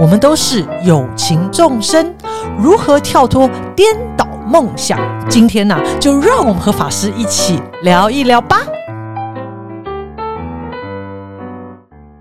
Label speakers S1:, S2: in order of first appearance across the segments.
S1: 我们都是有情众生，如何跳脱颠倒梦想？今天呢、就让我们和法师一起聊一聊吧。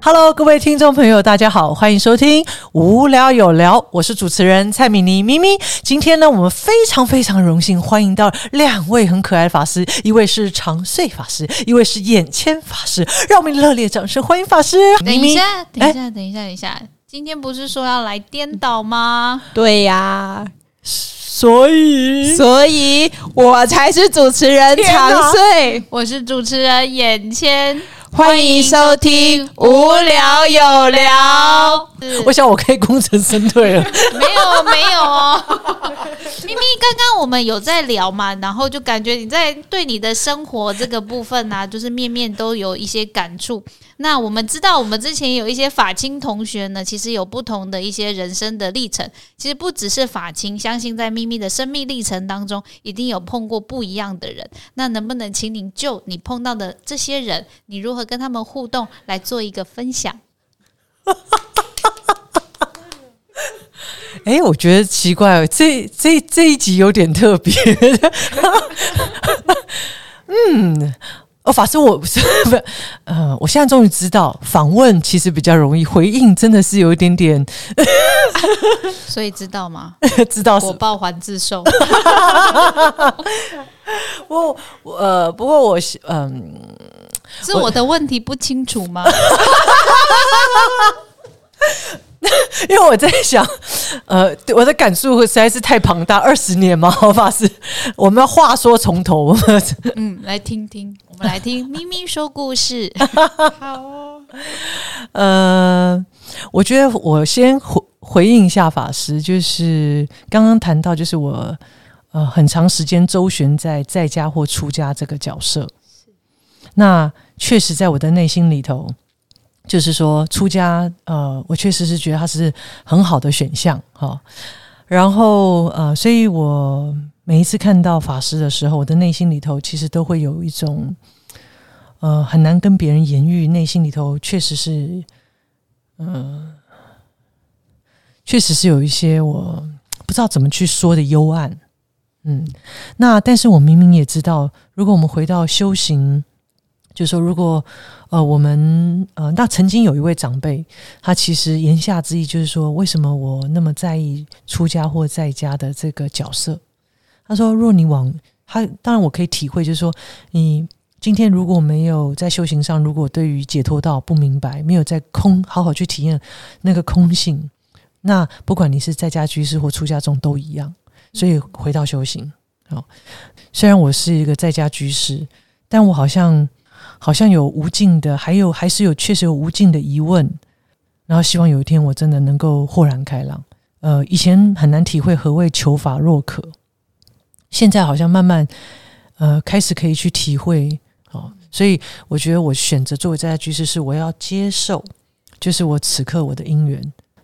S1: Hello，各位听众朋友，大家好，欢迎收听《无聊有聊》，我是主持人蔡米妮咪咪。今天呢，我们非常非常荣幸欢迎到两位很可爱的法师，一位是长穗法师，一位是眼签法师，让我们热烈掌声欢迎法师。
S2: 等一下，等一下，等一下，等一下，今天不是说要来颠倒吗？
S3: 对呀、
S1: 所以
S3: 所以我才是主持人
S1: 天哪
S3: 长穗，
S2: 我是主持人眼签，
S3: 欢迎收听《无聊有聊》。
S1: 我想我可以功成身退了。
S2: 没有没有哦，咪咪，刚刚我们有在聊嘛，然后就感觉你在对你的生活这个部分啊，就是面面都有一些感触。那我们知道，我们之前有一些法青同学呢，其实有不同的一些人生的历程。其实不只是法青，相信在咪咪的生命历程当中，一定有碰过不一样的人。那能不能请你就你碰到的这些人，你如何跟他们互动，来做一个分享？
S1: 哎，我觉得奇怪，这这这一集有点特别。嗯，哦，法师，我不是 不，呃，我现在终于知道，访问其实比较容易，回应真的是有一点点
S2: 所以知道吗？
S1: 知道是
S2: 果报还自受。
S1: 不过我呃，不过我是嗯、
S2: 是我的问题不清楚吗？
S1: 因为我在想，呃，我的感触实在是太庞大，二十年嘛，法师，我们要话说从头，
S2: 嗯，来听听，我们来听咪咪说故事。好哦，
S1: 呃，我觉得我先回回应一下法师，就是刚刚谈到，就是我呃很长时间周旋在在家或出家这个角色，那确实在我的内心里头，就是说出家，呃，我确实是觉得它是很好的选项哈、然后呃，所以我每一次看到法师的时候，我的内心里头其实都会有一种。呃，很难跟别人言喻，内心里头确实是，嗯、确实是有一些我不知道怎么去说的幽暗。嗯，那但是我明明也知道，如果我们回到修行，就说如果呃我们呃，那曾经有一位长辈，他其实言下之意就是说，为什么我那么在意出家或在家的这个角色？他说，若你往他，当然我可以体会，就是说你。今天如果没有在修行上，如果对于解脱道不明白，没有在空好好去体验那个空性，那不管你是在家居士或出家众都一样。所以回到修行，哦，虽然我是一个在家居士，但我好像好像有无尽的，还有还是有确实有无尽的疑问，然后希望有一天我真的能够豁然开朗。呃，以前很难体会何谓求法若渴，现在好像慢慢呃开始可以去体会。哦，所以我觉得我选择作为在家居士，是我要接受，就是我此刻我的因缘。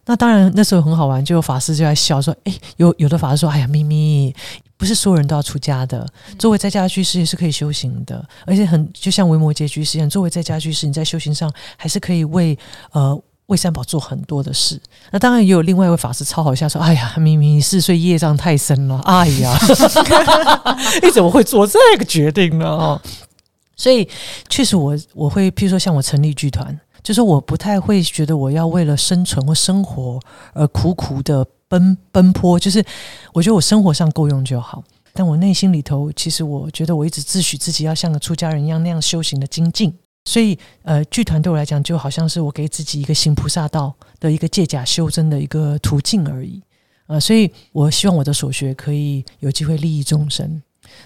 S1: 那当然那时候很好玩，就有法师就在笑说：“诶，有有的法师说，哎呀，咪咪，不是所有人都要出家的，作为在家居士也是可以修行的，而且很就像维摩诘居士一样，作为在家居士，你在修行上还是可以为呃。”为三宝做很多的事，那当然也有另外一位法师超好笑，说：“哎呀，明明，你四岁业障太深了，哎呀，你怎么会做这个决定呢？”哦，所以确实我我会，譬如说像我成立剧团，就是我不太会觉得我要为了生存或生活而苦苦的奔奔波，就是我觉得我生活上够用就好。但我内心里头，其实我觉得我一直自诩自己要像个出家人一样那样修行的精进，所以呃，剧团对我来讲就好像是我给自己一个行菩萨道的一个借假修真的一个途径而已。呃，所以我希望我的所学可以有机会利益众生。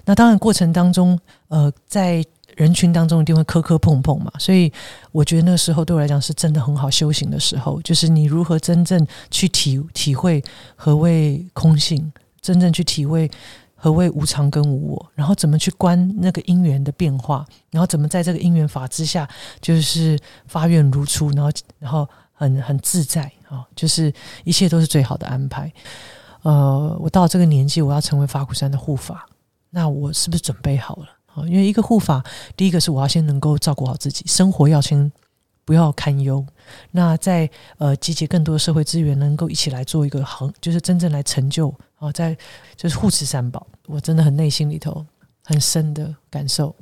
S1: 那当然过程当中，呃，在人群当中一定会磕磕碰碰嘛，所以我觉得那个时候对我来讲是真的很好修行的时候，就是你如何真正去体体会何谓空性，真正去体会何谓无常跟无我，然后怎么去观那个因缘的变化，然后怎么在这个因缘法之下，就是发愿如初，然后然后很很自在啊、就是一切都是最好的安排。呃，我到这个年纪，我要成为法鼓山的护法，那我是不是准备好了？因为一个护法，第一个是我要先能够照顾好自己，生活要先不要堪忧。那在呃集结更多的社会资源，能够一起来做一个行，就是真正来成就啊，在就是护持三宝，我真的很内心里头很深的感受。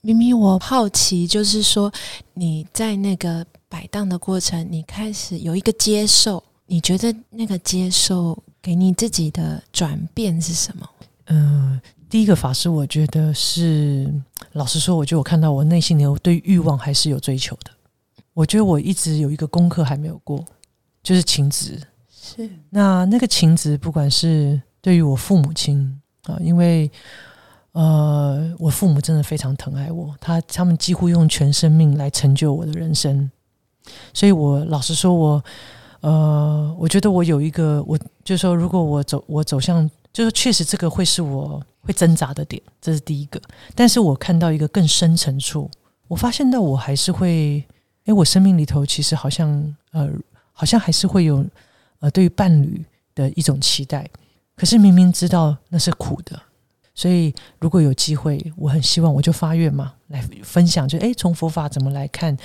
S3: 明明我好奇，就是说你在那个摆荡的过程，你开始有一个接受，你觉得那个接受给你自己的转变是什么？
S1: 嗯，第一个法师，我觉得是老实说，我觉得我看到我内心里我对欲望还是有追求的。我觉得我一直有一个功课还没有过，就是情执。
S3: 是
S1: 那那个情执，不管是对于我父母亲啊，因为呃，我父母真的非常疼爱我，他他们几乎用全生命来成就我的人生，所以我老实说，我呃，我觉得我有一个，我就是说，如果我走，我走向，就是确实这个会是我会挣扎的点，这是第一个。但是我看到一个更深层处，我发现到我还是会，哎，我生命里头其实好像呃，好像还是会有呃，对于伴侣的一种期待，可是明明知道那是苦的。所以，如果有机会，我很希望我就发愿嘛，来分享，就诶，从佛法怎么来看，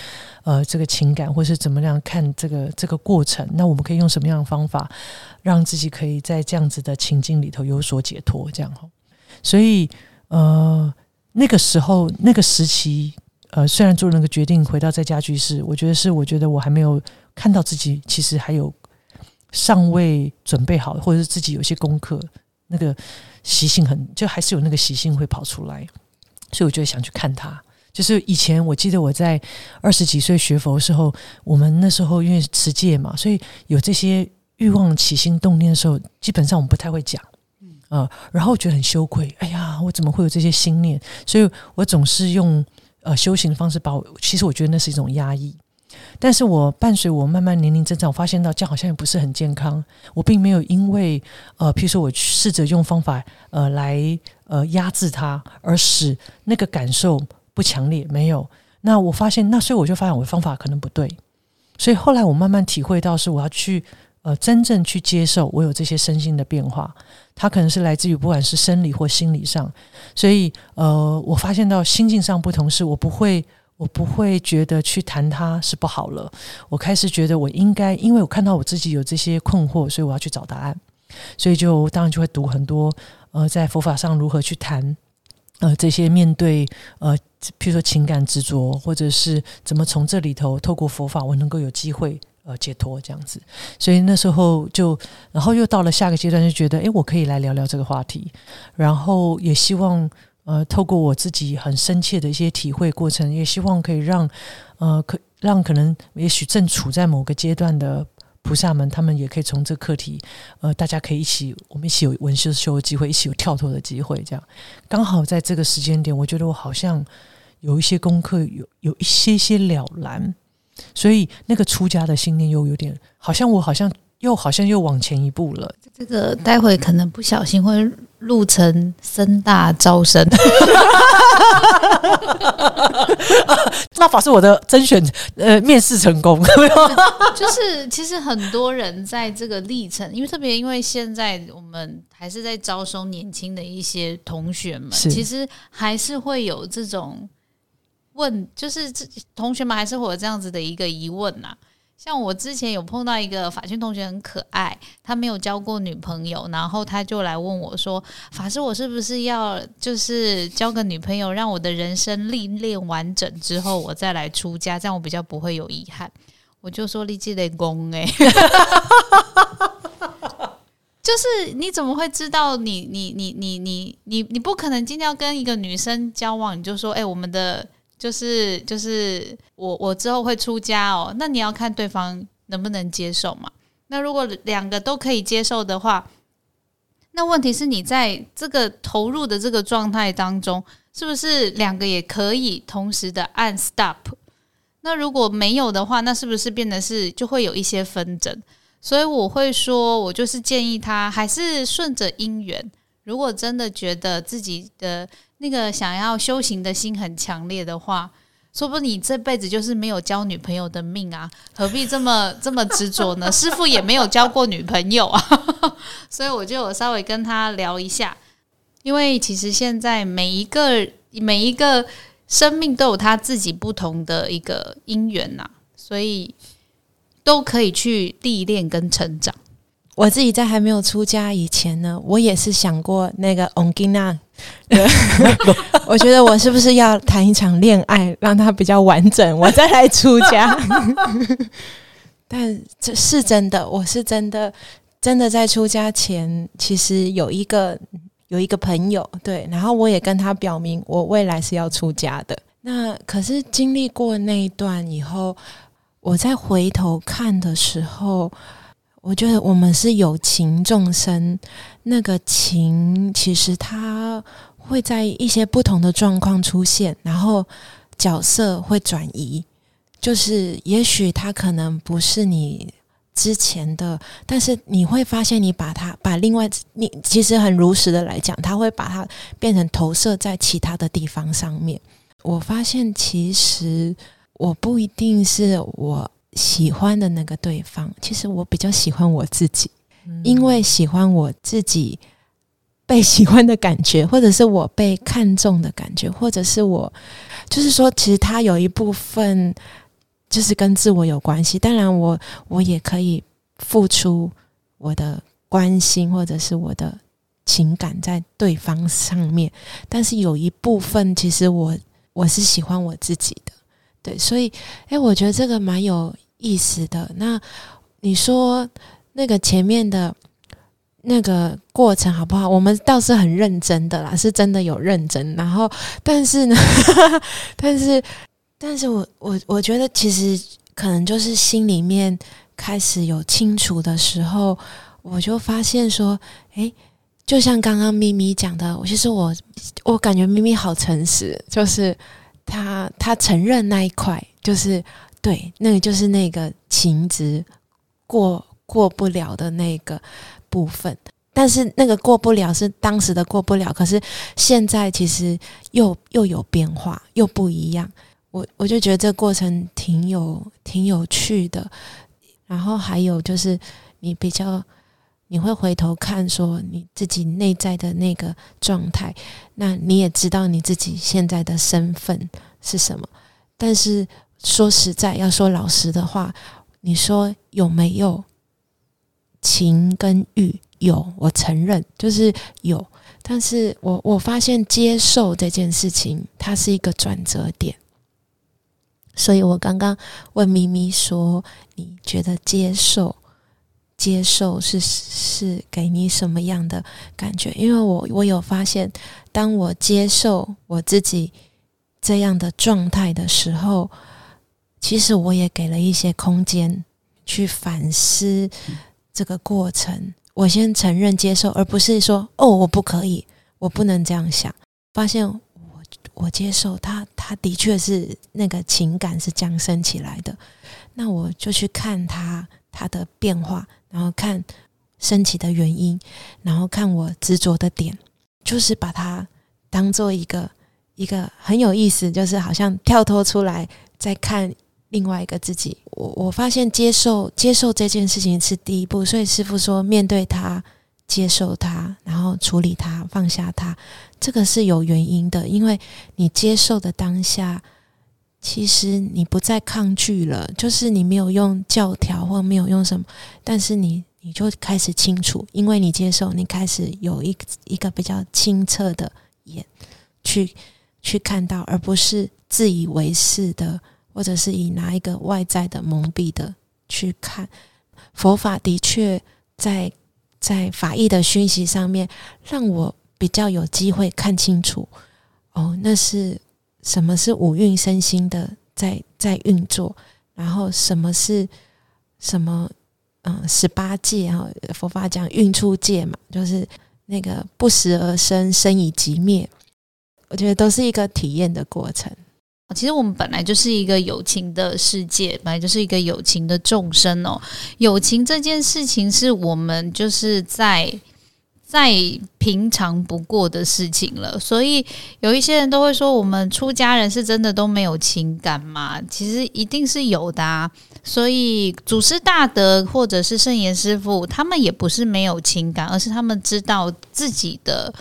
S1: 呃，这个情感，或是怎么样看这个这个过程，那我们可以用什么样的方法，让自己可以在这样子的情境里头有所解脱，这样哈。所以，呃，那个时候那个时期，呃，虽然做了那个决定回到在家居士，我觉得是，我觉得我还没有看到自己其实还有尚未准备好，或者是自己有些功课，那个。习性很，就还是有那个习性会跑出来，所以我就想去看他。就是以前我记得我在二十几岁学佛的时候，我们那时候因为持戒嘛，所以有这些欲望起心动念的时候，基本上我们不太会讲，嗯然后觉得很羞愧。哎呀，我怎么会有这些心念？所以我总是用呃修行的方式把我，其实我觉得那是一种压抑。但是我伴随我慢慢年龄增长，发现到这样好像也不是很健康。我并没有因为呃，譬如说我试着用方法呃来呃压制它，而使那个感受不强烈。没有。那我发现，那所以我就发现我的方法可能不对。所以后来我慢慢体会到，是我要去呃真正去接受我有这些身心的变化，它可能是来自于不管是生理或心理上。所以呃，我发现到心境上不同，是我不会。我不会觉得去谈它是不好了。我开始觉得我应该，因为我看到我自己有这些困惑，所以我要去找答案。所以就当然就会读很多呃，在佛法上如何去谈呃这些面对呃，譬如说情感执着，或者是怎么从这里头透过佛法我能够有机会呃解脱这样子。所以那时候就，然后又到了下个阶段，就觉得诶，我可以来聊聊这个话题，然后也希望。呃，透过我自己很深切的一些体会过程，也希望可以让呃，可让可能也许正处在某个阶段的菩萨们，他们也可以从这课题，呃，大家可以一起，我们一起有文修修的机会，一起有跳脱的机会，这样刚好在这个时间点，我觉得我好像有一些功课有有一些些了然，所以那个出家的信念又有点，好像我好像又好像又往前一步了。
S2: 这个待会可能不小心会。录成深大招生，
S1: 那法是我的甄选呃面试成功，
S2: 就是其实很多人在这个历程，因为特别因为现在我们还是在招收年轻的一些同学们，其实还是会有这种问，就是这同学们还是会有这样子的一个疑问呐。像我之前有碰到一个法训同学很可爱，他没有交过女朋友，然后他就来问我说：“法师，我是不是要就是交个女朋友，让我的人生历练完整之后，我再来出家，这样我比较不会有遗憾？”我就说：“立即得功哎，就是你怎么会知道你你你你你你你不可能今天要跟一个女生交往，你就说哎我们的。”就是就是我我之后会出家哦，那你要看对方能不能接受嘛。那如果两个都可以接受的话，那问题是你在这个投入的这个状态当中，是不是两个也可以同时的按 stop？那如果没有的话，那是不是变得是就会有一些纷争？所以我会说，我就是建议他还是顺着姻缘。如果真的觉得自己的那个想要修行的心很强烈的话，说不定你这辈子就是没有交女朋友的命啊！何必这么这么执着呢？师傅也没有交过女朋友啊，所以我就稍微跟他聊一下。因为其实现在每一个每一个生命都有他自己不同的一个因缘呐，所以都可以去历练跟成长。
S3: 我自己在还没有出家以前呢，我也是想过那个 ongina，我觉得我是不是要谈一场恋爱，让它比较完整，我再来出家。但这是真的，我是真的，真的在出家前，其实有一个有一个朋友，对，然后我也跟他表明，我未来是要出家的。那可是经历过那一段以后，我再回头看的时候。我觉得我们是有情众生，那个情其实它会在一些不同的状况出现，然后角色会转移，就是也许他可能不是你之前的，但是你会发现你把它把另外你其实很如实的来讲，他会把它变成投射在其他的地方上面。我发现其实我不一定是我。喜欢的那个对方，其实我比较喜欢我自己，因为喜欢我自己被喜欢的感觉，或者是我被看中的感觉，或者是我就是说，其实他有一部分就是跟自我有关系。当然，我我也可以付出我的关心或者是我的情感在对方上面，但是有一部分其实我我是喜欢我自己的，对，所以哎，我觉得这个蛮有。意思的那，你说那个前面的那个过程好不好？我们倒是很认真的啦，是真的有认真。然后，但是呢，但是，但是我我我觉得其实可能就是心里面开始有清楚的时候，我就发现说，诶，就像刚刚咪咪讲的，其实我我感觉咪咪好诚实，就是他他承认那一块就是。对，那个就是那个情值过过不了的那个部分，但是那个过不了是当时的过不了，可是现在其实又又有变化，又不一样。我我就觉得这过程挺有挺有趣的。然后还有就是你比较你会回头看说你自己内在的那个状态，那你也知道你自己现在的身份是什么，但是。说实在，要说老实的话，你说有没有情跟欲？有，我承认就是有。但是我我发现接受这件事情，它是一个转折点。所以我刚刚问咪咪说：“你觉得接受接受是是给你什么样的感觉？”因为我我有发现，当我接受我自己这样的状态的时候。其实我也给了一些空间去反思这个过程。我先承认接受，而不是说“哦，我不可以，我不能这样想”。发现我我接受他，他的确是那个情感是降升起来的。那我就去看他他的变化，然后看升起的原因，然后看我执着的点，就是把它当做一个一个很有意思，就是好像跳脱出来再看。另外一个自己，我我发现接受接受这件事情是第一步，所以师傅说面对他，接受他，然后处理他，放下他，这个是有原因的，因为你接受的当下，其实你不再抗拒了，就是你没有用教条或没有用什么，但是你你就开始清楚，因为你接受，你开始有一一个比较清澈的眼去去看到，而不是自以为是的。或者是以拿一个外在的蒙蔽的去看佛法，的确在在法义的讯息上面，让我比较有机会看清楚哦，那是什么是五蕴身心的在在运作，然后什么是什么嗯十八界哈，佛法讲运出界嘛，就是那个不时而生，生以即灭，我觉得都是一个体验的过程。
S2: 其实我们本来就是一个友情的世界，本来就是一个友情的众生哦。友情这件事情是我们就是在再平常不过的事情了。所以有一些人都会说，我们出家人是真的都没有情感吗？其实一定是有的啊。所以祖师大德或者是圣严师傅，他们也不是没有情感，而是他们知道自己的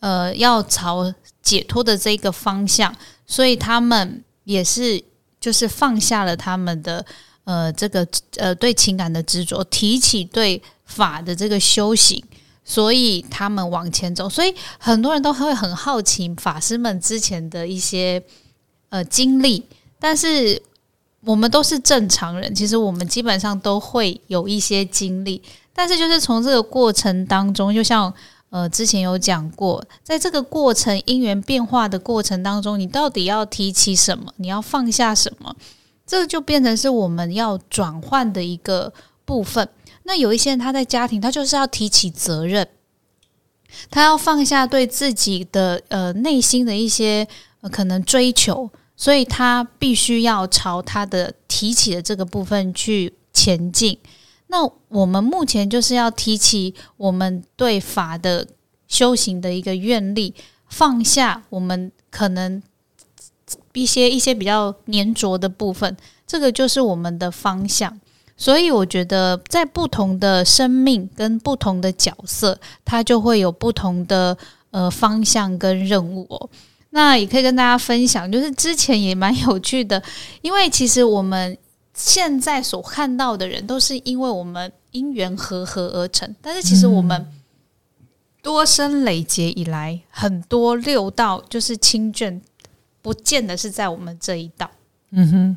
S2: 呃要朝。解脱的这个方向，所以他们也是就是放下了他们的呃这个呃对情感的执着，提起对法的这个修行，所以他们往前走。所以很多人都会很好奇法师们之前的一些呃经历，但是我们都是正常人，其实我们基本上都会有一些经历，但是就是从这个过程当中，就像。呃，之前有讲过，在这个过程因缘变化的过程当中，你到底要提起什么？你要放下什么？这就变成是我们要转换的一个部分。那有一些人他在家庭，他就是要提起责任，他要放下对自己的呃内心的一些可能追求，所以他必须要朝他的提起的这个部分去前进。那我们目前就是要提起我们对法的修行的一个愿力，放下我们可能一些一些比较粘着的部分，这个就是我们的方向。所以我觉得，在不同的生命跟不同的角色，它就会有不同的呃方向跟任务哦。那也可以跟大家分享，就是之前也蛮有趣的，因为其实我们。现在所看到的人，都是因为我们因缘和合而成。但是，其实我们多生累劫以来，很多六道就是亲眷，不见得是在我们这一道。嗯哼。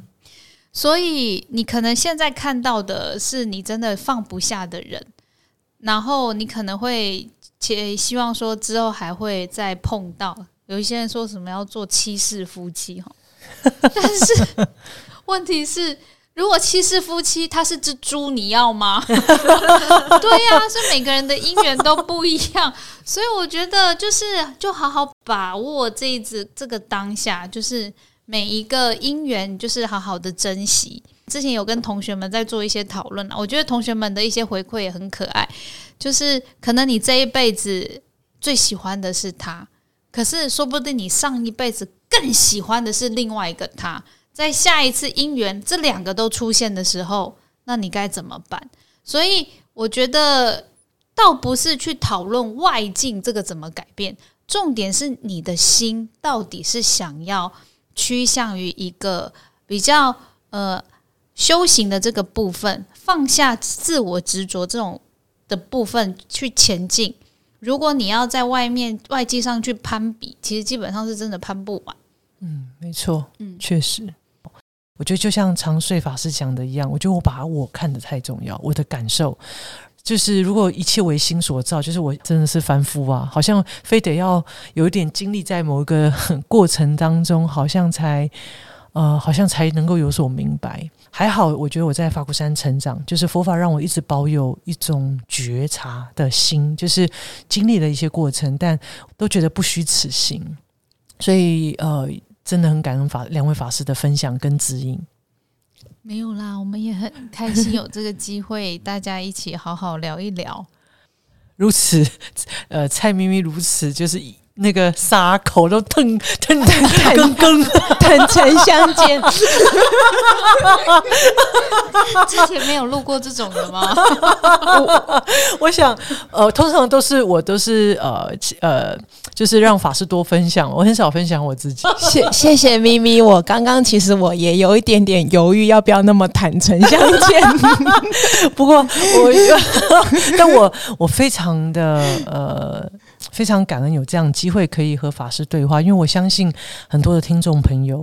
S2: 所以，你可能现在看到的是你真的放不下的人，然后你可能会且希望说之后还会再碰到。有一些人说什么要做七世夫妻哈，但是问题是。如果七世夫妻他是只猪，你要吗？对呀，所以每个人的姻缘都不一样，所以我觉得就是就好好把握这一次这个当下，就是每一个姻缘，就是好好的珍惜。之前有跟同学们在做一些讨论啊，我觉得同学们的一些回馈也很可爱，就是可能你这一辈子最喜欢的是他，可是说不定你上一辈子更喜欢的是另外一个他。在下一次姻缘这两个都出现的时候，那你该怎么办？所以我觉得倒不是去讨论外境这个怎么改变，重点是你的心到底是想要趋向于一个比较呃修行的这个部分，放下自我执着这种的部分去前进。如果你要在外面外界上去攀比，其实基本上是真的攀不完。
S1: 嗯，没错，嗯，确实。我觉得就像长睡法师讲的一样，我觉得我把我看的太重要。我的感受就是，如果一切为心所造，就是我真的是凡夫啊，好像非得要有一点经历在某一个过程当中，好像才呃，好像才能够有所明白。还好，我觉得我在法鼓山成长，就是佛法让我一直保有一种觉察的心，就是经历了一些过程，但都觉得不虚此行。所以呃。真的很感恩法两位法师的分享跟指引。
S2: 没有啦，我们也很开心有这个机会，大家一起好好聊一聊。
S1: 如此，呃，蔡咪咪如此，就是那个沙口都腾腾腾腾腾
S3: 坦诚相见。
S2: 之前没有录过这种的吗？
S1: 我想，呃，通常都是我都是呃呃。就是让法师多分享，我很少分享我自己。
S3: 谢谢谢咪咪，我刚刚其实我也有一点点犹豫，要不要那么坦诚相见。
S1: 不过我，但我我非常的呃非常感恩有这样机会可以和法师对话，因为我相信很多的听众朋友，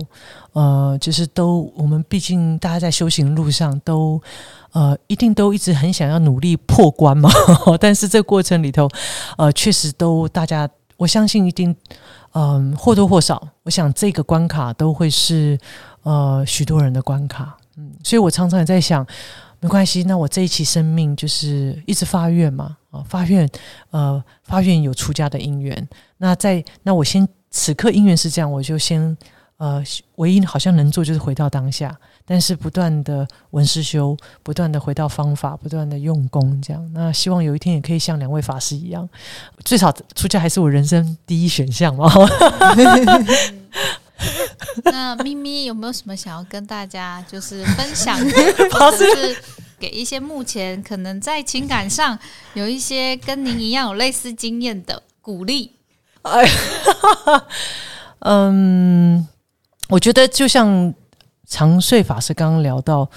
S1: 呃，就是都我们毕竟大家在修行路上都呃一定都一直很想要努力破关嘛，但是这过程里头，呃，确实都大家。我相信一定，嗯，或多或少，我想这个关卡都会是呃许多人的关卡，嗯，所以我常常也在想，没关系，那我这一期生命就是一直发愿嘛，啊，发愿，呃，发愿有出家的因缘，那在那我先此刻因缘是这样，我就先呃，唯一好像能做就是回到当下。但是不断的闻思修，不断的回到方法，不断的用功，这样。那希望有一天也可以像两位法师一样，最少出家还是我人生第一选项嘛。
S2: 那咪咪有没有什么想要跟大家就是分享，就是给一些目前可能在情感上有一些跟您一样有类似经验的鼓励？
S1: 哎，嗯，我觉得就像长睡法师刚刚聊到，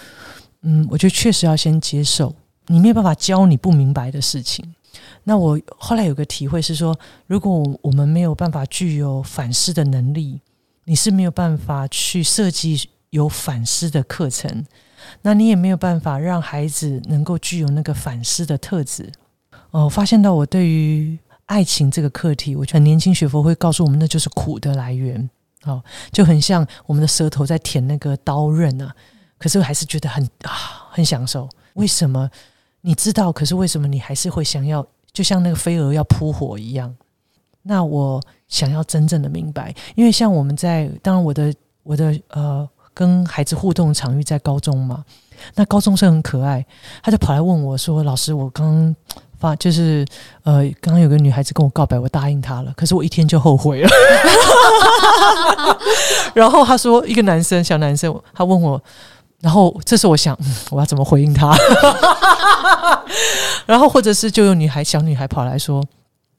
S1: 嗯，我觉得确实要先接受，你没有办法教你不明白的事情。那我后来有个体会是说，如果我们没有办法具有反思的能力，你是没有办法去设计有反思的课程，那你也没有办法让孩子能够具有那个反思的特质。哦，发现到我对于爱情这个课题，我觉得年轻学佛会告诉我们，那就是苦的来源。哦，就很像我们的舌头在舔那个刀刃啊，可是我还是觉得很啊很享受。为什么？你知道，可是为什么你还是会想要？就像那个飞蛾要扑火一样，那我想要真正的明白，因为像我们在，当然我的我的呃跟孩子互动场域在高中嘛，那高中生很可爱，他就跑来问我说：“老师，我刚发就是呃，刚刚有个女孩子跟我告白，我答应她了，可是我一天就后悔了。”然后他说：“一个男生，小男生，他问我。”然后这时我想，我要怎么回应他？然后或者是就有女孩小女孩跑来说，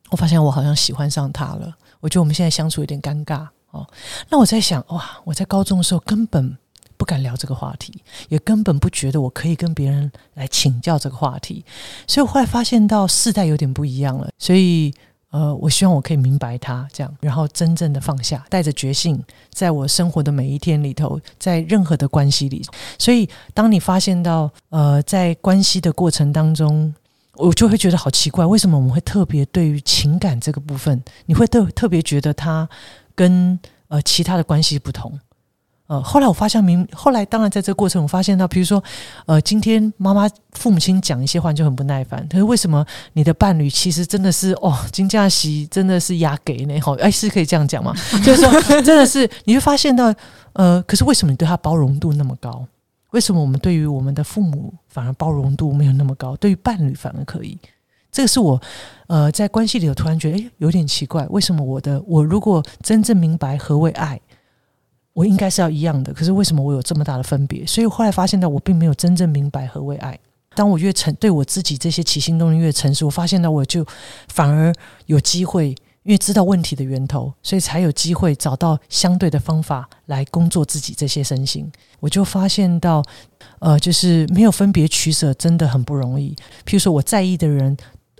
S1: 我发现我好像喜欢上他了。我觉得我们现在相处有点尴尬哦。那我在想，哇，我在高中的时候根本不敢聊这个话题，也根本不觉得我可以跟别人来请教这个话题。所以我后来发现到世代有点不一样了，所以。呃，我希望我可以明白他这样，然后真正的放下，带着决心，在我生活的每一天里头，在任何的关系里。所以，当你发现到呃，在关系的过程当中，我就会觉得好奇怪，为什么我们会特别对于情感这个部分，你会特特别觉得它跟呃其他的关系不同？呃，后来我发现明，后来当然在这个过程，我发现到，比如说，呃，今天妈妈父母亲讲一些话就很不耐烦。可是为什么你的伴侣其实真的是哦，金价喜真的是压给呢？好，哎，是可以这样讲吗？就是说，真的是你会发现到，呃，可是为什么你对他包容度那么高？为什么我们对于我们的父母反而包容度没有那么高？对于伴侣反而可以？这个是我呃在关系里头突然觉得，哎，有点奇怪。为什么我的我如果真正明白何为爱？我应该是要一样的，可是为什么我有这么大的分别？所以后来发现到我并没有真正明白何为爱。当我越成对我自己这些起心动念越成熟，我发现到我就反而有机会，因为知道问题的源头，所以才有机会找到相对的方法来工作自己这些身心。我就发现到，呃，就是没有分别取舍真的很不容易。譬如说我在意的人。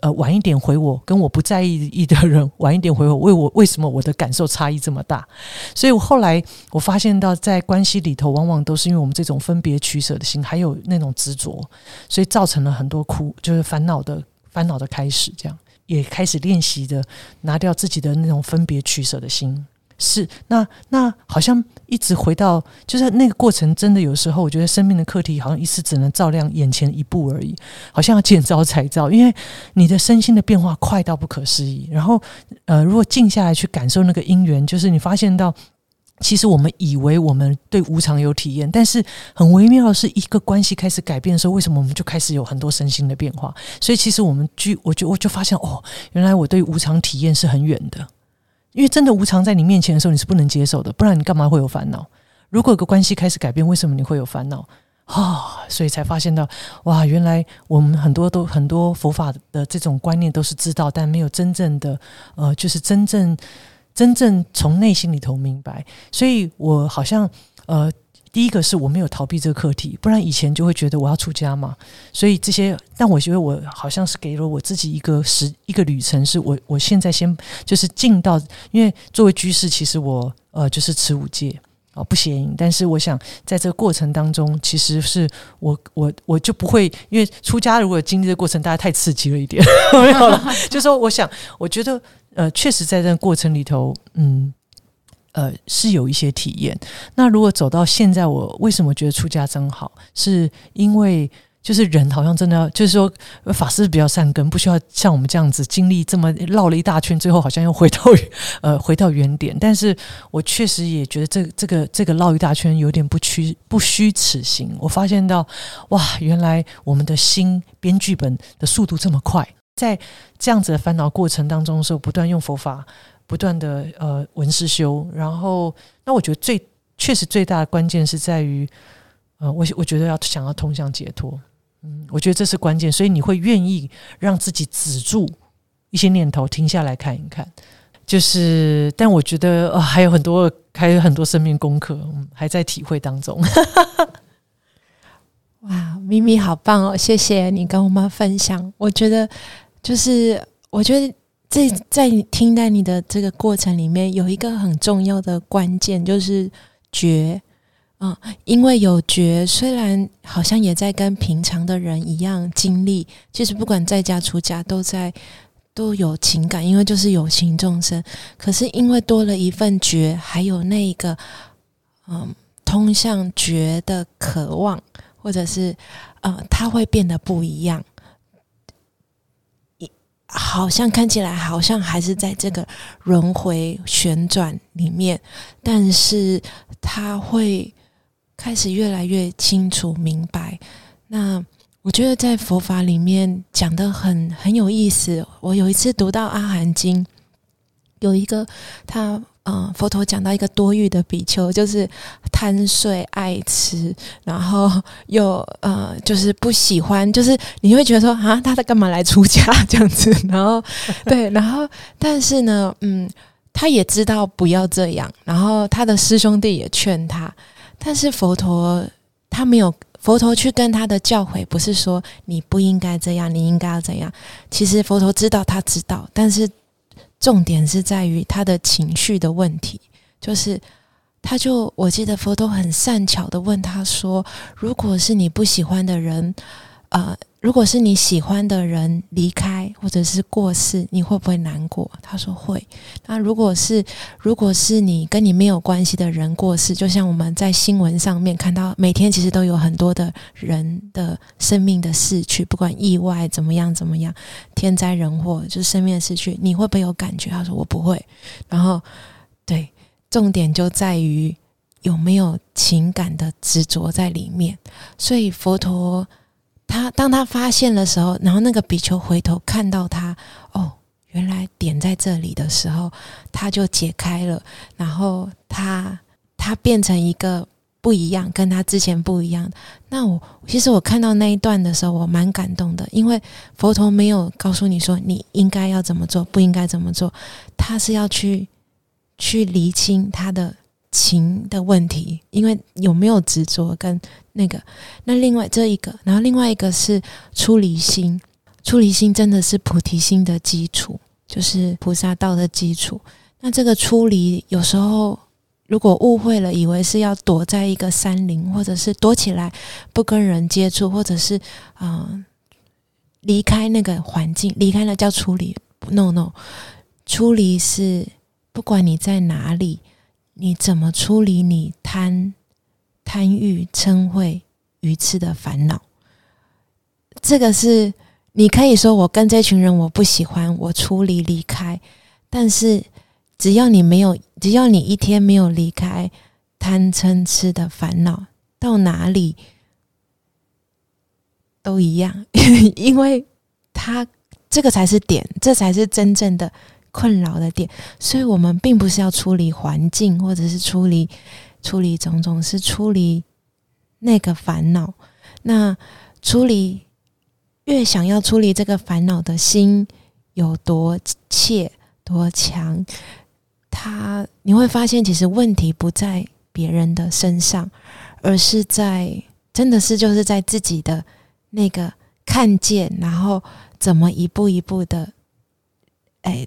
S1: 呃，晚一点回我，跟我不在意的人晚一点回我，为我为什么我的感受差异这么大？所以我后来我发现到，在关系里头，往往都是因为我们这种分别取舍的心，还有那种执着，所以造成了很多苦，就是烦恼的烦恼的开始。这样也开始练习的拿掉自己的那种分别取舍的心。是，那那好像一直回到，就是那个过程，真的有时候我觉得生命的课题好像一次只能照亮眼前一步而已，好像要见招拆招，因为你的身心的变化快到不可思议。然后，呃，如果静下来去感受那个因缘，就是你发现到，其实我们以为我们对无常有体验，但是很微妙的是一个关系开始改变的时候，为什么我们就开始有很多身心的变化？所以其实我们就我就我就发现，哦，原来我对无常体验是很远的。因为真的无常在你面前的时候，你是不能接受的，不然你干嘛会有烦恼？如果有个关系开始改变，为什么你会有烦恼啊？所以才发现到，哇，原来我们很多都很多佛法的这种观念都是知道，但没有真正的呃，就是真正真正从内心里头明白。所以我好像呃。第一个是我没有逃避这个课题，不然以前就会觉得我要出家嘛。所以这些，但我觉得我好像是给了我自己一个时一个旅程，是我我现在先就是进到，因为作为居士，其实我呃就是持五戒啊，不邪淫。但是我想在这个过程当中，其实是我我我就不会，因为出家如果经历的过程，大家太刺激了一点，没有了。就说我想，我觉得呃，确实在这个过程里头，嗯。呃，是有一些体验。那如果走到现在，我为什么觉得出家真好？是因为就是人好像真的，就是说法师比较善根，不需要像我们这样子经历这么绕了一大圈，最后好像又回到 呃回到原点。但是我确实也觉得这这个这个绕一大圈有点不屈不虚此行。我发现到哇，原来我们的心编剧本的速度这么快，在这样子的烦恼过程当中的时候，不断用佛法。不断的呃文思修，然后那我觉得最确实最大的关键是在于，呃，我我觉得要想要通向解脱，嗯，我觉得这是关键，所以你会愿意让自己止住一些念头，停下来看一看。就是，但我觉得、呃、还有很多，还有很多生命功课，嗯，还在体会当中。
S3: 哇，咪咪好棒哦！谢谢你跟我们分享。我觉得，就是我觉得这在你听在你的这个过程里面，有一个很重要的关键，就是觉。嗯，因为有觉，虽然好像也在跟平常的人一样经历，其实不管在家出家，都在都有情感，因为就是有情众生。可是因为多了一份觉，还有那一个嗯，通向觉的渴望。或者是，呃，它会变得不一样，好像看起来好像还是在这个轮回旋转里面，但是他会开始越来越清楚明白。那我觉得在佛法里面讲的很很有意思。我有一次读到《阿含经》，有一个他。嗯，佛陀讲到一个多欲的比丘，就是贪睡、爱吃，然后又呃，就是不喜欢，就是你会觉得说啊，他在干嘛来出家这样子？然后对，然后但是呢，嗯，他也知道不要这样，然后他的师兄弟也劝他，但是佛陀他没有，佛陀去跟他的教诲不是说你不应该这样，你应该要怎样？其实佛陀知道，他知道，但是。重点是在于他的情绪的问题，就是他就我记得佛陀很善巧的问他说：“如果是你不喜欢的人，呃，如果是你喜欢的人离开或者是过世，你会不会难过？”他说会。那如果是如果是你跟你没有关系的人过世，就像我们在新闻上面看到，每天其实都有很多的人的生命的逝去，不管意外怎么样怎么样，天灾人祸就是生命的逝去，你会不会有感觉？他说我不会。然后对，重点就在于有没有情感的执着在里面。所以佛陀他当他发现的时候，然后那个比丘回头看到他，哦。原来点在这里的时候，他就解开了，然后他他变成一个不一样，跟他之前不一样。那我其实我看到那一段的时候，我蛮感动的，因为佛陀没有告诉你说你应该要怎么做，不应该怎么做，他是要去去厘清他的情的问题，因为有没有执着跟那个。那另外这一个，然后另外一个是出离心，出离心真的是菩提心的基础。就是菩萨道的基础。那这个出离，有时候如果误会了，以为是要躲在一个山林，或者是躲起来不跟人接触，或者是嗯离开那个环境，离开了叫出离。No No，出离是不管你在哪里，你怎么出离你贪贪欲嗔恚愚痴的烦恼，这个是。你可以说我跟这群人我不喜欢，我出离离开。但是只要你没有，只要你一天没有离开贪嗔痴的烦恼，到哪里都一样，因为他这个才是点，这才是真正的困扰的点。所以，我们并不是要处理环境，或者是处理处理种种，是处理那个烦恼。那处理。越想要处理这个烦恼的心有多切多强，他你会发现，其实问题不在别人的身上，而是在真的是就是在自己的那个看见，然后怎么一步一步的哎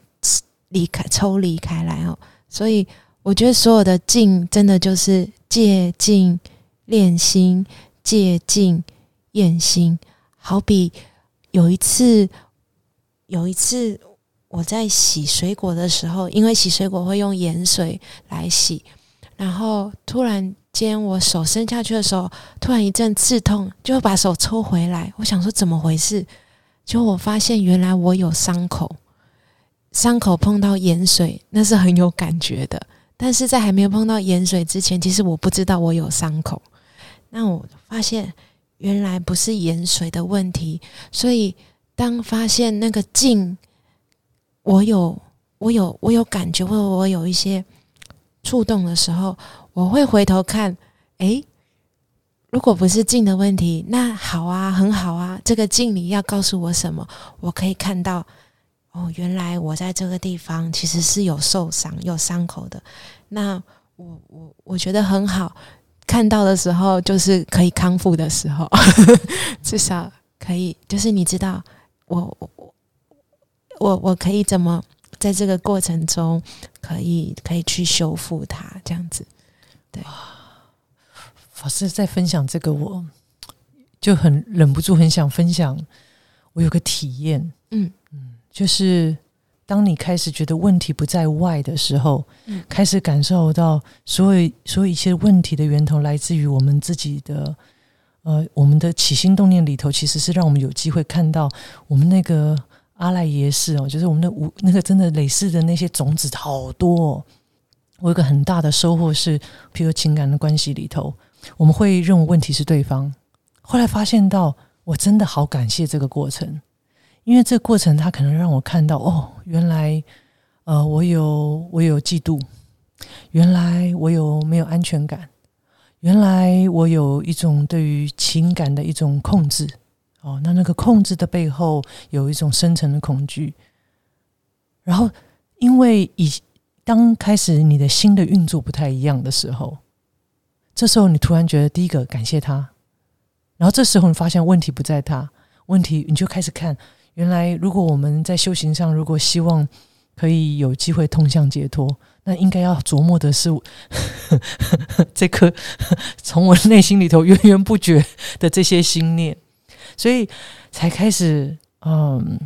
S3: 离开抽离开来哦。所以我觉得所有的静，真的就是借静练心，借静验心。好比有一次，有一次我在洗水果的时候，因为洗水果会用盐水来洗，然后突然间我手伸下去的时候，突然一阵刺痛，就把手抽回来。我想说怎么回事？就我发现原来我有伤口，伤口碰到盐水那是很有感觉的。但是在还没有碰到盐水之前，其实我不知道我有伤口。那我发现。原来不是盐水的问题，所以当发现那个镜，我有我有我有感觉，或者我有一些触动的时候，我会回头看。诶，如果不是镜的问题，那好啊，很好啊。这个镜里要告诉我什么？我可以看到，哦，原来我在这个地方其实是有受伤、有伤口的。那我我我觉得很好，看到的时候就是可以康复的时候，至少可以，就是你知道，我我我我我可以怎么在这个过程中可以可以去修复它，这样子。
S1: 对法师在分享这个，我就很忍不住很想分享。我有个体验，
S3: 嗯
S1: 嗯，就是当你开始觉得问题不在外的时候，
S3: 嗯
S1: 开始感受到所有所有一些问题的源头来自于我们自己的，呃，我们的起心动念里头，其实是让我们有机会看到我们那个阿赖耶识哦，就是我们的无那个真的累世的那些种子好多、哦。我有个很大的收获是，譬如情感的关系里头，我们会认为问题是对方，后来发现到我真的好感谢这个过程，因为这个过程它可能让我看到哦，原来呃我有我有嫉妒，原来我有没有安全感，原来我有一种对于情感的一种控制哦，那那个控制的背后有一种深层的恐惧，然后因为以当开始你的心的运作不太一样的时候，这时候你突然觉得第一个感谢他，然后这时候你发现问题不在他，问题你就开始看，原来如果我们在修行上，如果希望可以有机会通向解脱，那应该要琢磨的是 这颗从我内心里头源源不绝的这些心念，所以才开始嗯。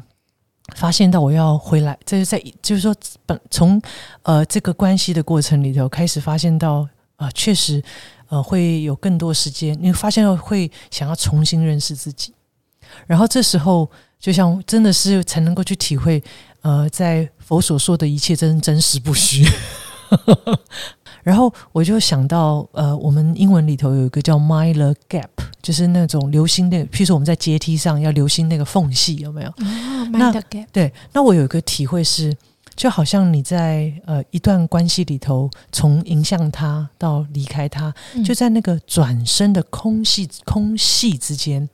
S1: 发现到我要回来，这是在就是说，本从呃这个关系的过程里头开始发现到啊、呃，确实呃会有更多时间，你发现会想要重新认识自己，然后这时候就像真的是才能够去体会呃，在佛所说的一切真真实不虚。然后我就想到，呃，我们英文里头有一个叫 “mind the gap”，就是那种留心的，譬如说我们在阶梯上要留心那个缝隙，有没有？
S3: 哦，mile gap，
S1: 对，那我有一个体会是，就好像你在呃一段关系里头，从迎向他到离开他，
S3: 嗯
S1: 就在那个转身的空隙空隙之间，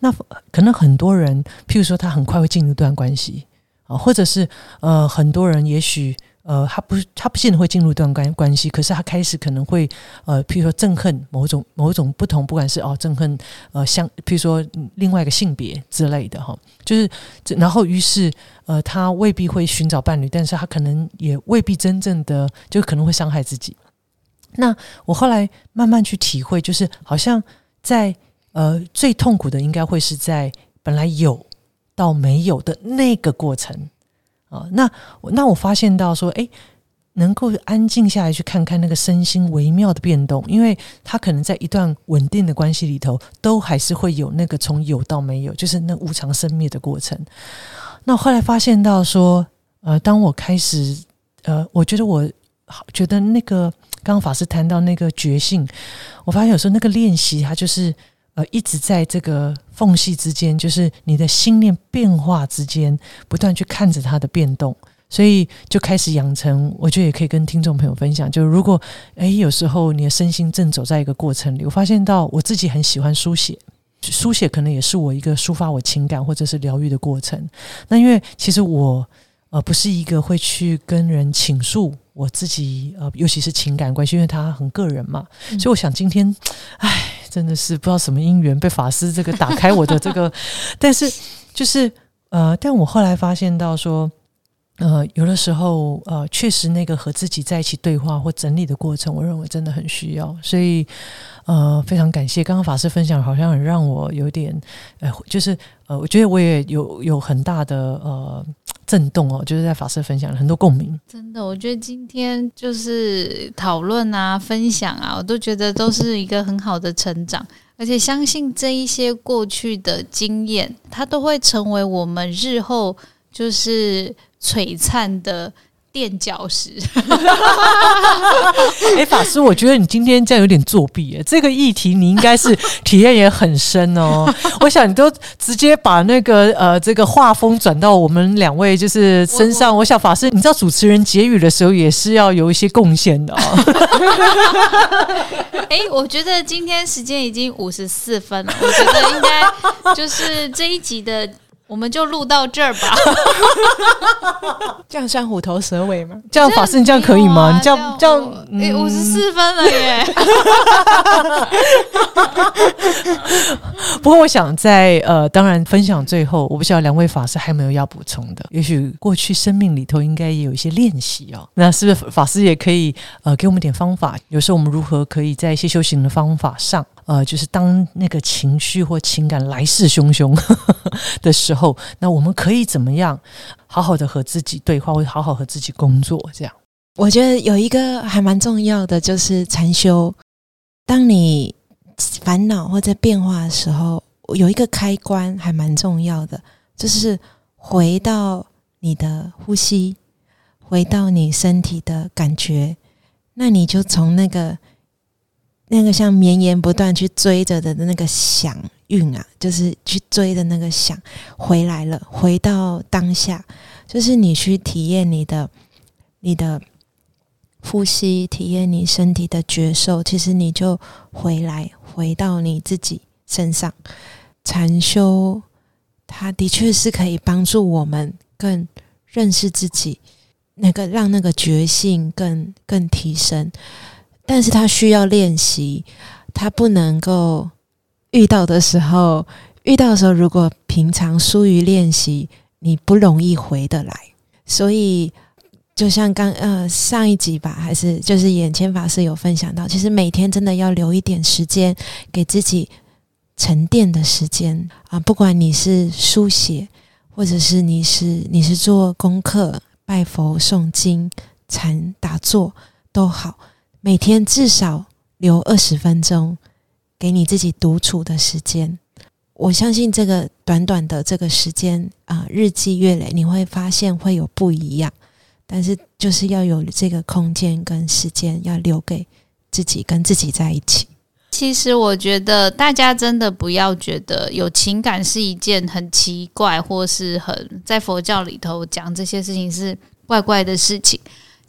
S1: 那可能很多人，譬如说他很快会进入一段关系啊，或者是呃很多人也许。呃，他不，他不见得会进入一段关关系，可是他开始可能会，呃，譬如说憎恨某种某种不同，不管是哦憎恨，呃，像譬如说另外一个性别之类的哈，就是，然后于是呃，他未必会寻找伴侣，但是他可能也未必真正的就可能会伤害自己。那我后来慢慢去体会，就是好像在呃最痛苦的，应该会是在本来有到没有的那个过程。啊、那那我发现到说，诶，能够安静下来去看看那个身心微妙的变动，因为他可能在一段稳定的关系里头，都还是会有那个从有到没有，就是那无常生灭的过程。那后来发现到说，呃，当我开始，呃，我觉得我好觉得那个刚刚法师谈到那个觉性，我发现有时候那个练习，它就是。呃，一直在这个缝隙之间，就是你的心念变化之间，不断去看着它的变动，所以就开始养成。我觉得也可以跟听众朋友分享，就是如果诶有时候你的身心正走在一个过程里，我发现到我自己很喜欢书写，书写可能也是我一个抒发我情感或者是疗愈的过程。那因为其实我呃不是一个会去跟人倾诉我自己呃，尤其是情感关系，因为它很个人嘛，所以我想今天，唉。真的是不知道什么因缘被法师这个打开我的这个，但是就是呃，但我后来发现到说，呃，有的时候呃，确实那个和自己在一起对话或整理的过程，我认为真的很需要，所以呃，非常感谢刚刚法师分享，好像很让我有点呃，就是呃，我觉得我也有有很大的呃震动哦，就是在法师分享了很多共鸣。
S2: 真的，我觉得今天就是讨论啊、分享啊，我都觉得都是一个很好的成长，而且相信这一些过去的经验，它都会成为我们日后就是璀璨的垫脚石。
S1: 哎，法师，我觉得你今天这样有点作弊耶。这个议题你应该是体验也很深哦。我想你都直接把那个呃这个画风转到我们两位就是身上。我想法师，你知道主持人结语的时候也是要有一些贡献的哦。
S2: 哎，我觉得今天时间已经五十四分了，我觉得应该就是这一集的我们就录到这儿吧。
S3: 这样算虎头蛇尾吗？
S1: 这样法师你这样可以吗？你这
S2: 这
S1: 样这样，
S2: 哎，五十
S1: 嗯
S2: 四分了耶！
S1: 不过我想在呃，当然分享最后，我不晓得两位法师还有没有要补充的。也许过去生命里头应该也有一些练习哦。那是不是法师也可以呃给我们点方法？有时候我们如何可以在一些修行的方法上，呃，就是当那个情绪或情感来势汹汹的时候，那我们可以怎么样好好的和自己对话，或好好和自己工作？这样，
S3: 我觉得有一个还蛮重要的，就是禅修。当你烦恼或者变化的时候，有一个开关还蛮重要的，就是回到你的呼吸，回到你身体的感觉。那你就从那个那个像绵延不断去追着的那个响韵啊，就是去追的那个响回来了，回到当下，就是你去体验你的你的呼吸，体验你身体的觉受，其实你就回来，回到你自己身上。禅修，它的确是可以帮助我们更认识自己，那个让那个觉性更更提升，但是他需要练习，他不能够遇到的时候，遇到的时候，如果平常疏于练习，你不容易回得来，所以。就像刚呃上一集吧，还是就是眼前法师有分享到，其实每天真的要留一点时间给自己沉淀的时间啊，不管你是书写，或者是你是你是做功课、拜佛、诵经、禅打坐都好，每天至少留二十分钟给你自己独处的时间。我相信这个短短的这个时间啊、日积月累，你会发现会有不一样。但是就是要有这个空间跟时间，要留给自己跟自己在一起。
S2: 其实我觉得大家真的不要觉得有情感是一件很奇怪，或是很在佛教里头讲这些事情是怪怪的事情。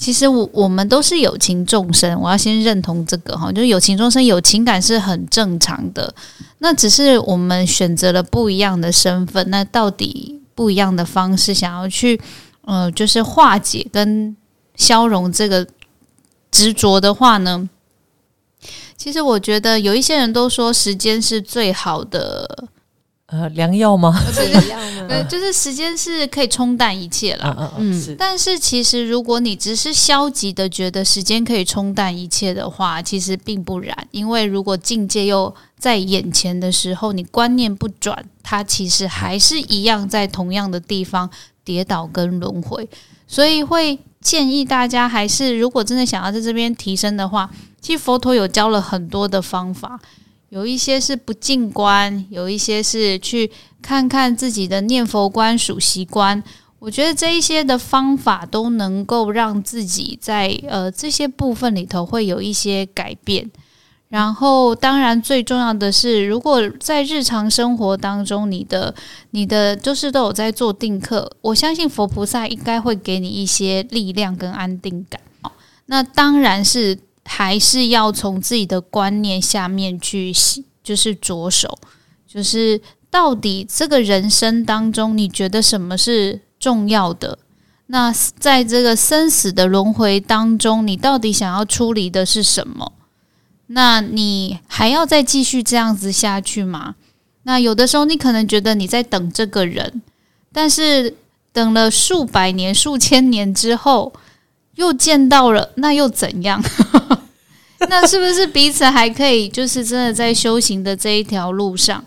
S2: 其实我我们都是有情众生，我要先认同这个哈，就是有情众生有情感是很正常的。那只是我们选择了不一样的身份，那到底不一样的方式，想要去呃，就是化解跟消融这个执着的话呢？其实我觉得有一些人都说时间是最好的，
S1: 呃，良药吗？
S3: 是一样吗
S2: 呃，就是时间是可以冲淡一切了。
S1: 嗯嗯嗯，是
S2: 但是其实，如果你只是消极的觉得时间可以冲淡一切的话，其实并不然。因为如果境界又在眼前的时候，你观念不转，它其实还是一样在同样的地方跌倒跟轮回。所以会建议大家，还是如果真的想要在这边提升的话，其实佛陀有教了很多的方法，有一些是不进观，有一些是去看看自己的念佛观、属习观。我觉得这一些的方法都能够让自己在呃这些部分里头会有一些改变。然后，当然最重要的是，如果在日常生活当中，你的你的就是都有在做定课，我相信佛菩萨应该会给你一些力量跟安定感。那当然是还是要从自己的观念下面去，就是着手，就是到底这个人生当中，你觉得什么是重要的？那在这个生死的轮回当中，你到底想要处理的是什么？那你还要再继续这样子下去吗？那有的时候你可能觉得你在等这个人，但是等了数百年、数千年之后又见到了，那又怎样？那是不是彼此还可以，就是真的在修行的这一条路上？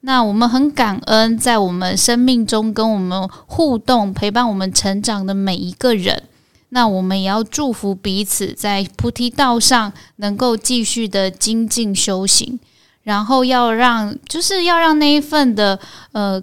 S2: 那我们很感恩，在我们生命中跟我们互动、陪伴我们成长的每一个人。那我们也要祝福彼此，在菩提道上能够继续的精进修行，然后要让，就是要让那一份的呃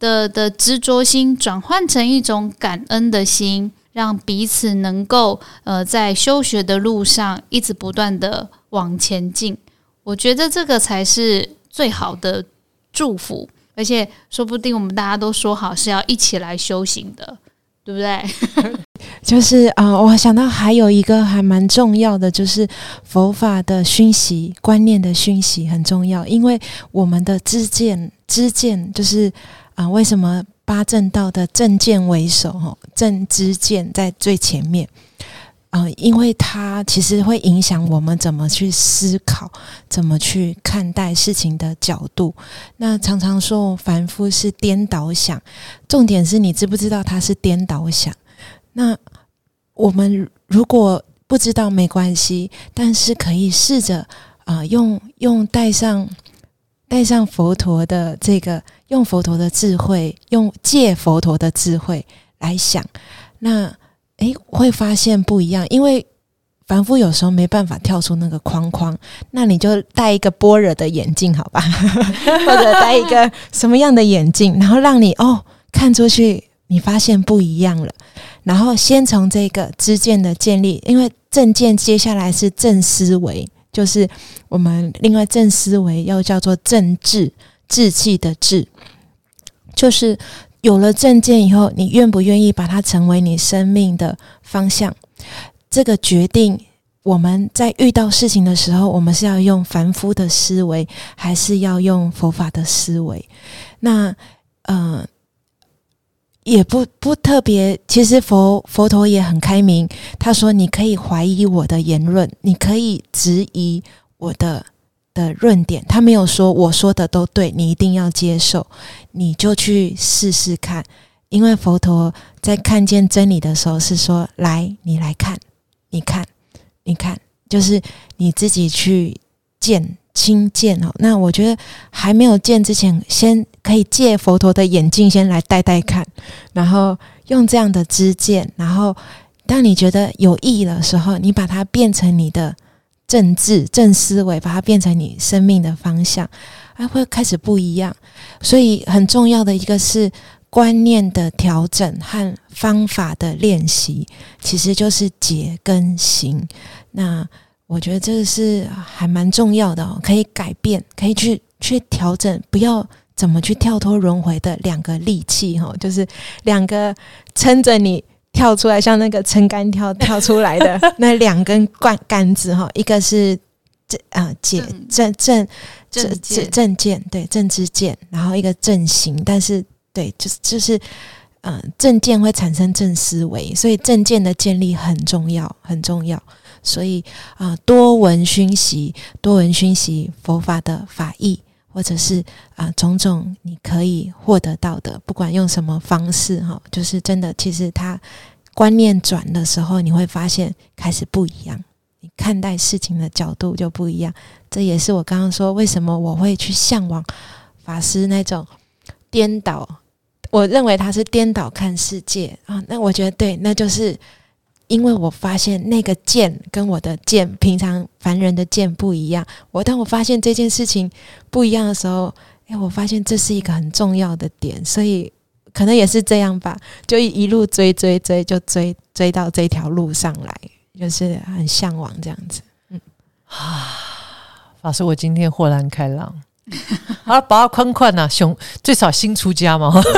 S2: 的的执着心转换成一种感恩的心，让彼此能够呃在修学的路上一直不断的往前进。我觉得这个才是最好的祝福，而且说不定我们大家都说好是要一起来修行的，对不对？
S3: 就是啊、我想到还有一个还蛮重要的，就是佛法的熏习、观念的熏习很重要，因为我们的知见、知见就是啊、为什么八正道的正见为首？正知见在最前面。啊、因为它其实会影响我们怎么去思考，怎么去看待事情的角度。那常常说凡夫是颠倒想，重点是你知不知道它是颠倒想？那我们如果不知道没关系，但是可以试着啊、用用带上带上佛陀的这个，用佛陀的智慧，用借佛陀的智慧来想，那诶会发现不一样，因为。凡夫有时候没办法跳出那个框框，那你就戴一个般若的眼镜，好吧？或者戴一个什么样的眼镜，然后让你哦看出去，你发现不一样了。然后先从这个知见的建立，因为正见接下来是正思维，就是我们另外正思维又叫做正智，志气的志，就是有了正见以后，你愿不愿意把它成为你生命的方向？这个决定。我们在遇到事情的时候，我们是要用凡夫的思维，还是要用佛法的思维？那，呃，也不不特别。其实佛佛陀也很开明，他说：“你可以怀疑我的言论，你可以质疑我的的论点。”他没有说我说的都对，你一定要接受，你就去试试看。因为佛陀在看见真理的时候是说：“来，你来看，你看，你看，就是你自己去见。”亲见哦，那我觉得还没有见之前，先可以借佛陀的眼镜先来戴戴看，然后用这样的知见，然后当你觉得有意义的时候，你把它变成你的正智正思维，把它变成你生命的方向，哎，会开始不一样。所以很重要的一个是观念的调整和方法的练习，其实就是解跟行。那我觉得这个是还蛮重要的哦，可以改变，可以去去调整，不要怎么去跳脱轮回的两个利器哈，就是两个撑着你跳出来，像那个撑杆跳跳出来的那两根杆杆子哈，一个是正啊解正正
S2: 正见
S3: 正见对正知见，然后一个正行，但是对就是就是嗯、呃、正见会产生正思维，所以正见的建立很重要很重要。所以啊、多闻熏习，多闻熏习佛法的法义，或者是啊、种种你可以获得到的，不管用什么方式哈，就是真的，其实他观念转的时候，你会发现开始不一样，你看待事情的角度就不一样。这也是我刚刚说为什么我会去向往法师那种颠倒，我认为他是颠倒看世界啊。那我觉得对，那就是。因为我发现那个剑跟我的剑，平常凡人的剑不一样。我当我发现这件事情不一样的时候，哎，我发现这是一个很重要的点，所以可能也是这样吧，就一路追追追，就追追到这条路上来，就是很向往这样子。嗯
S1: 啊，法师，我今天豁然开朗。好，把它宽宽呐，熊最少新出家嘛。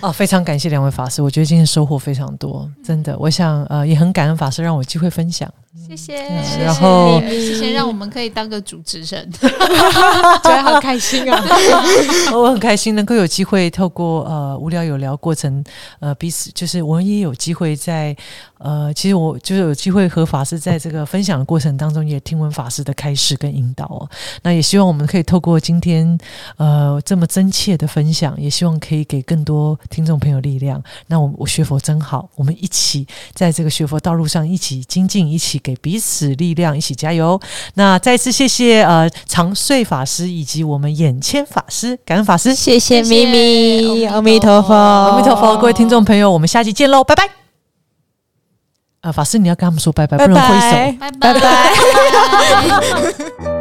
S1: 啊，非常感谢两位法师，我觉得今天收获非常多，真的。我想呃，也很感恩法师让我有机会分享，
S2: 谢谢。
S1: 嗯然后
S2: 谢谢让我们可以当个主持人，
S3: 觉得好开心啊！
S1: 我很开心能够有机会透过呃无聊有聊过程，呃彼此就是我们也有机会在呃，其实我就是有机会和法师在这个分享的过程当中，也听闻法师的开示跟引导哦。那也希望我们可以透过今天呃这么真切的分享，也希望可以给更多听众朋友力量。那我我学佛真好，我们一起在这个学佛道路上一起精进，一起给彼此力量，一起加油。那再次谢谢呃长睡法师以及我们眼谦法师，感恩法师，
S3: 谢谢咪咪，
S2: 阿
S3: 阿弥陀佛，
S1: 阿弥陀佛，各位听众朋友，我们下期见喽，拜拜。呃，法师，你要跟他们说拜拜，不能挥手。
S3: 拜
S2: 拜拜
S3: 拜
S2: 拜。